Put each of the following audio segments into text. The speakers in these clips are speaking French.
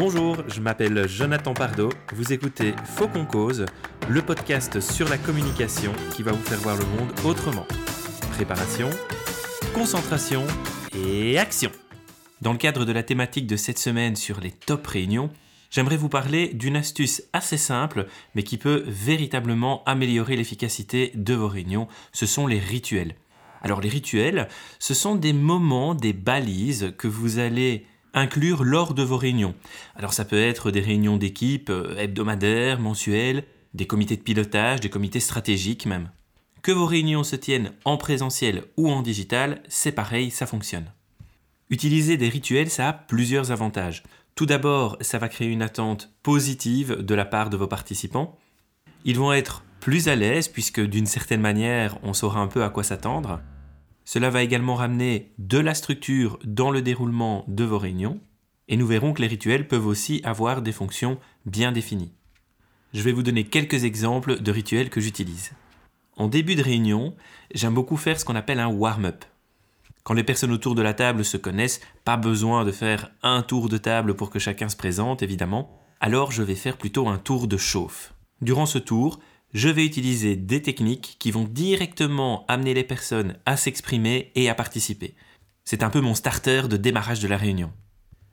Bonjour, je m'appelle Jonathan Pardo. Vous écoutez Faux qu'on cause, le podcast sur la communication qui va vous faire voir le monde autrement. Préparation, concentration et action. Dans le cadre de la thématique de cette semaine sur les top réunions, j'aimerais vous parler d'une astuce assez simple mais qui peut véritablement améliorer l'efficacité de vos réunions. Ce sont les rituels. Alors les rituels, ce sont des moments, des balises que vous allez inclure lors de vos réunions. Alors ça peut être des réunions d'équipe euh, hebdomadaires, mensuelles, des comités de pilotage, des comités stratégiques même. Que vos réunions se tiennent en présentiel ou en digital, c'est pareil, ça fonctionne. Utiliser des rituels, ça a plusieurs avantages. Tout d'abord, ça va créer une attente positive de la part de vos participants. Ils vont être plus à l'aise puisque d'une certaine manière, on saura un peu à quoi s'attendre. Cela va également ramener de la structure dans le déroulement de vos réunions, et nous verrons que les rituels peuvent aussi avoir des fonctions bien définies. Je vais vous donner quelques exemples de rituels que j'utilise. En début de réunion, j'aime beaucoup faire ce qu'on appelle un warm-up. Quand les personnes autour de la table se connaissent, pas besoin de faire un tour de table pour que chacun se présente, évidemment, alors je vais faire plutôt un tour de chauffe. Durant ce tour, je vais utiliser des techniques qui vont directement amener les personnes à s'exprimer et à participer. C'est un peu mon starter de démarrage de la réunion.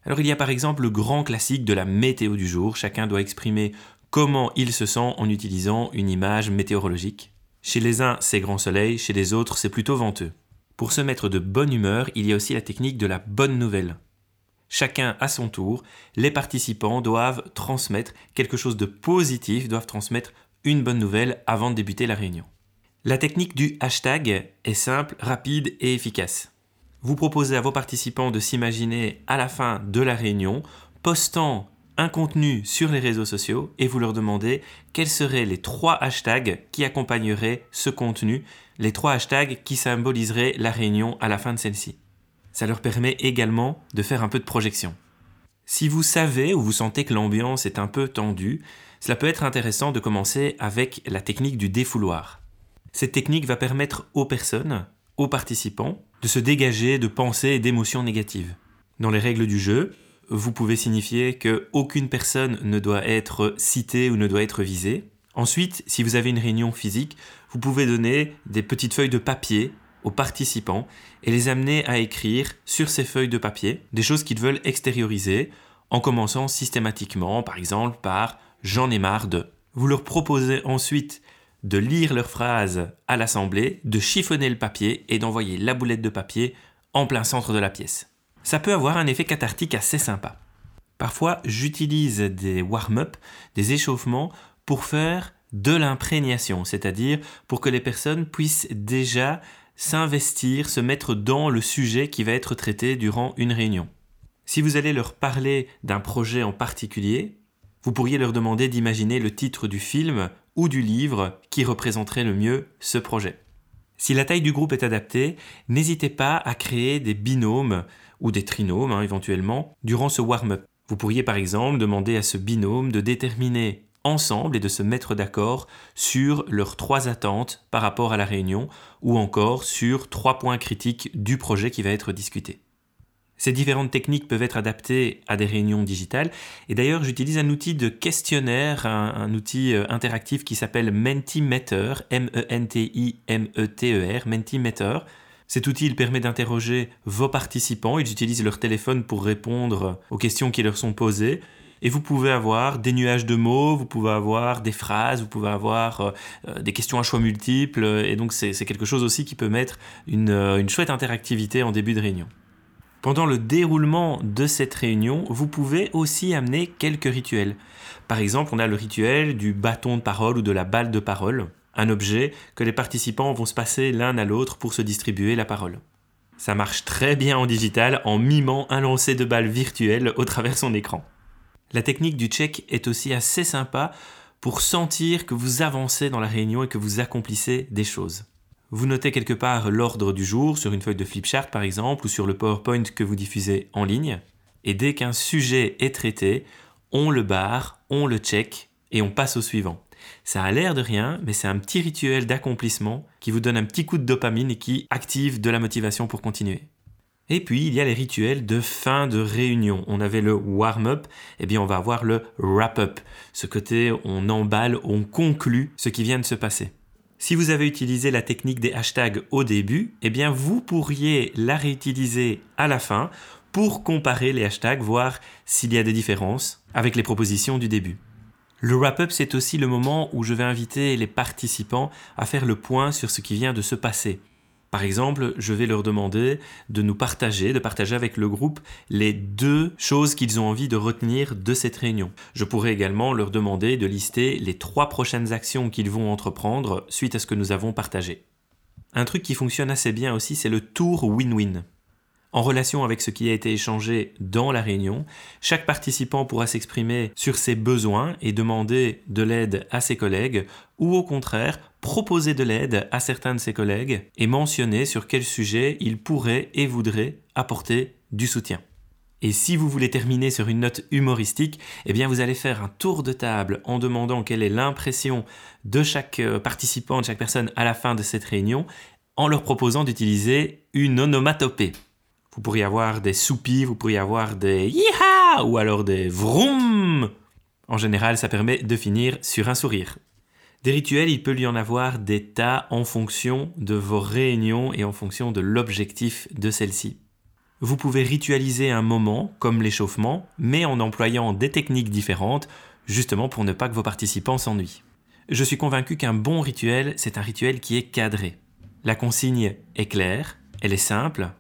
Alors il y a par exemple le grand classique de la météo du jour, chacun doit exprimer comment il se sent en utilisant une image météorologique. Chez les uns, c'est grand soleil, chez les autres, c'est plutôt venteux. Pour se mettre de bonne humeur, il y a aussi la technique de la bonne nouvelle. Chacun à son tour, les participants doivent transmettre quelque chose de positif, doivent transmettre une bonne nouvelle avant de débuter la réunion. La technique du hashtag est simple, rapide et efficace. Vous proposez à vos participants de s'imaginer à la fin de la réunion postant un contenu sur les réseaux sociaux et vous leur demandez quels seraient les trois hashtags qui accompagneraient ce contenu, les trois hashtags qui symboliseraient la réunion à la fin de celle-ci. Ça leur permet également de faire un peu de projection. Si vous savez ou vous sentez que l'ambiance est un peu tendue, cela peut être intéressant de commencer avec la technique du défouloir. Cette technique va permettre aux personnes, aux participants, de se dégager de pensées et d'émotions négatives. Dans les règles du jeu, vous pouvez signifier que aucune personne ne doit être citée ou ne doit être visée. Ensuite, si vous avez une réunion physique, vous pouvez donner des petites feuilles de papier participants et les amener à écrire sur ces feuilles de papier des choses qu'ils veulent extérioriser en commençant systématiquement, par exemple, par j'en ai marre de. Vous leur proposez ensuite de lire leurs phrases à l'assemblée, de chiffonner le papier et d'envoyer la boulette de papier en plein centre de la pièce. Ça peut avoir un effet cathartique assez sympa. Parfois, j'utilise des warm-up, des échauffements, pour faire de l'imprégnation, c'est-à-dire pour que les personnes puissent déjà s'investir, se mettre dans le sujet qui va être traité durant une réunion. Si vous allez leur parler d'un projet en particulier, vous pourriez leur demander d'imaginer le titre du film ou du livre qui représenterait le mieux ce projet. Si la taille du groupe est adaptée, n'hésitez pas à créer des binômes ou des trinômes hein, éventuellement durant ce warm-up. Vous pourriez par exemple demander à ce binôme de déterminer ensemble et de se mettre d'accord sur leurs trois attentes par rapport à la réunion ou encore sur trois points critiques du projet qui va être discuté. Ces différentes techniques peuvent être adaptées à des réunions digitales. Et d'ailleurs, j'utilise un outil de questionnaire, un, outil euh, interactif qui s'appelle Mentimeter, M-E-N-T-I-M-E-T-E-R, Mentimeter. Cet outil il permet d'interroger vos participants. Ils utilisent leur téléphone pour répondre aux questions qui leur sont posées. Et vous pouvez avoir des nuages de mots, vous pouvez avoir des phrases, vous pouvez avoir euh, euh, des questions à choix multiples. Et donc, c'est quelque chose aussi qui peut mettre une chouette interactivité en début de réunion. Pendant le déroulement de cette réunion, vous pouvez aussi amener quelques rituels. Par exemple, on a le rituel du bâton de parole ou de la balle de parole, un objet que les participants vont se passer l'un à l'autre pour se distribuer la parole. Ça marche très bien en digital en mimant un lancer de balles virtuel au travers son écran. La technique du check est aussi assez sympa pour sentir que vous avancez dans la réunion et que vous accomplissez des choses. Vous notez quelque part l'ordre du jour sur une feuille de flipchart par exemple ou sur le PowerPoint que vous diffusez en ligne. Et dès qu'un sujet est traité, on le barre, on le check et on passe au suivant. Ça a l'air de rien, mais c'est un petit rituel d'accomplissement qui vous donne un petit coup de dopamine et qui active de la motivation pour continuer. Et puis il y a les rituels de fin de réunion. On avait le warm-up, et bien on va avoir le wrap-up. Ce côté on emballe, on conclut ce qui vient de se passer. Si vous avez utilisé la technique des hashtags au début, eh bien vous pourriez la réutiliser à la fin pour comparer les hashtags, voir s'il y a des différences avec les propositions du début. Le wrap-up, c'est aussi le moment où je vais inviter les participants à faire le point sur ce qui vient de se passer. Par exemple, je vais leur demander de nous partager, de partager avec le groupe les deux choses qu'ils ont envie de retenir de cette réunion. Je pourrais également leur demander de lister les trois prochaines actions qu'ils vont entreprendre suite à ce que nous avons partagé. Un truc qui fonctionne assez bien aussi, c'est le tour win-win. En relation avec ce qui a été échangé dans la réunion, chaque participant pourra s'exprimer sur ses besoins et demander de l'aide à ses collègues, ou au contraire proposer de l'aide à certains de ses collègues et mentionner sur quel sujet il pourrait et voudrait apporter du soutien. Et si vous voulez terminer sur une note humoristique, eh bien vous allez faire un tour de table en demandant quelle est l'impression de chaque euh, participant, de chaque personne à la fin de cette réunion, en leur proposant d'utiliser une onomatopée. Vous pourriez avoir des soupis, vous pourriez avoir des yiha ou alors des vroom. En général, ça permet de finir sur un sourire. Des rituels, il peut y en avoir des tas en fonction de vos réunions et en fonction de l'objectif de celle-ci. Vous pouvez ritualiser un moment, comme l'échauffement, mais en employant des techniques différentes, justement pour ne pas que vos participants s'ennuient. Je suis convaincu qu'un bon rituel, c'est un rituel qui est cadré. La consigne est claire, elle est simple,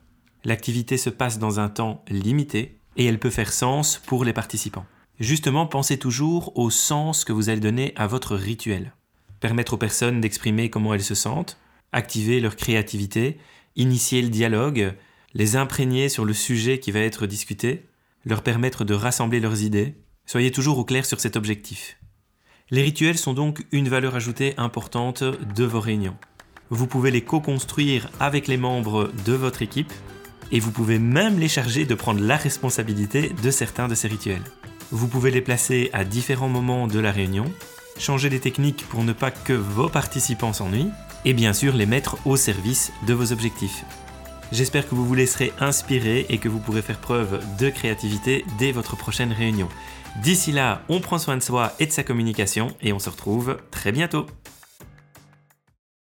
l'activité se passe dans un temps limité et elle peut faire sens pour les participants. Justement, pensez toujours au sens que vous allez donner à votre rituel. Permettre aux personnes d'exprimer comment elles se sentent, activer leur créativité, initier le dialogue, les imprégner sur le sujet qui va être discuté, leur permettre de rassembler leurs idées. Soyez toujours au clair sur cet objectif. Les rituels sont donc une valeur ajoutée importante de vos réunions. Vous pouvez les co-construire avec les membres de votre équipe et vous pouvez même les charger de prendre la responsabilité de certains de ces rituels. Vous pouvez les placer à différents moments de la réunion, changer les techniques pour ne pas que vos participants s'ennuient, et bien sûr les mettre au service de vos objectifs. J'espère que vous vous laisserez inspirer et que vous pourrez faire preuve de créativité dès votre prochaine réunion. D'ici là, on prend soin de soi et de sa communication et on se retrouve très bientôt.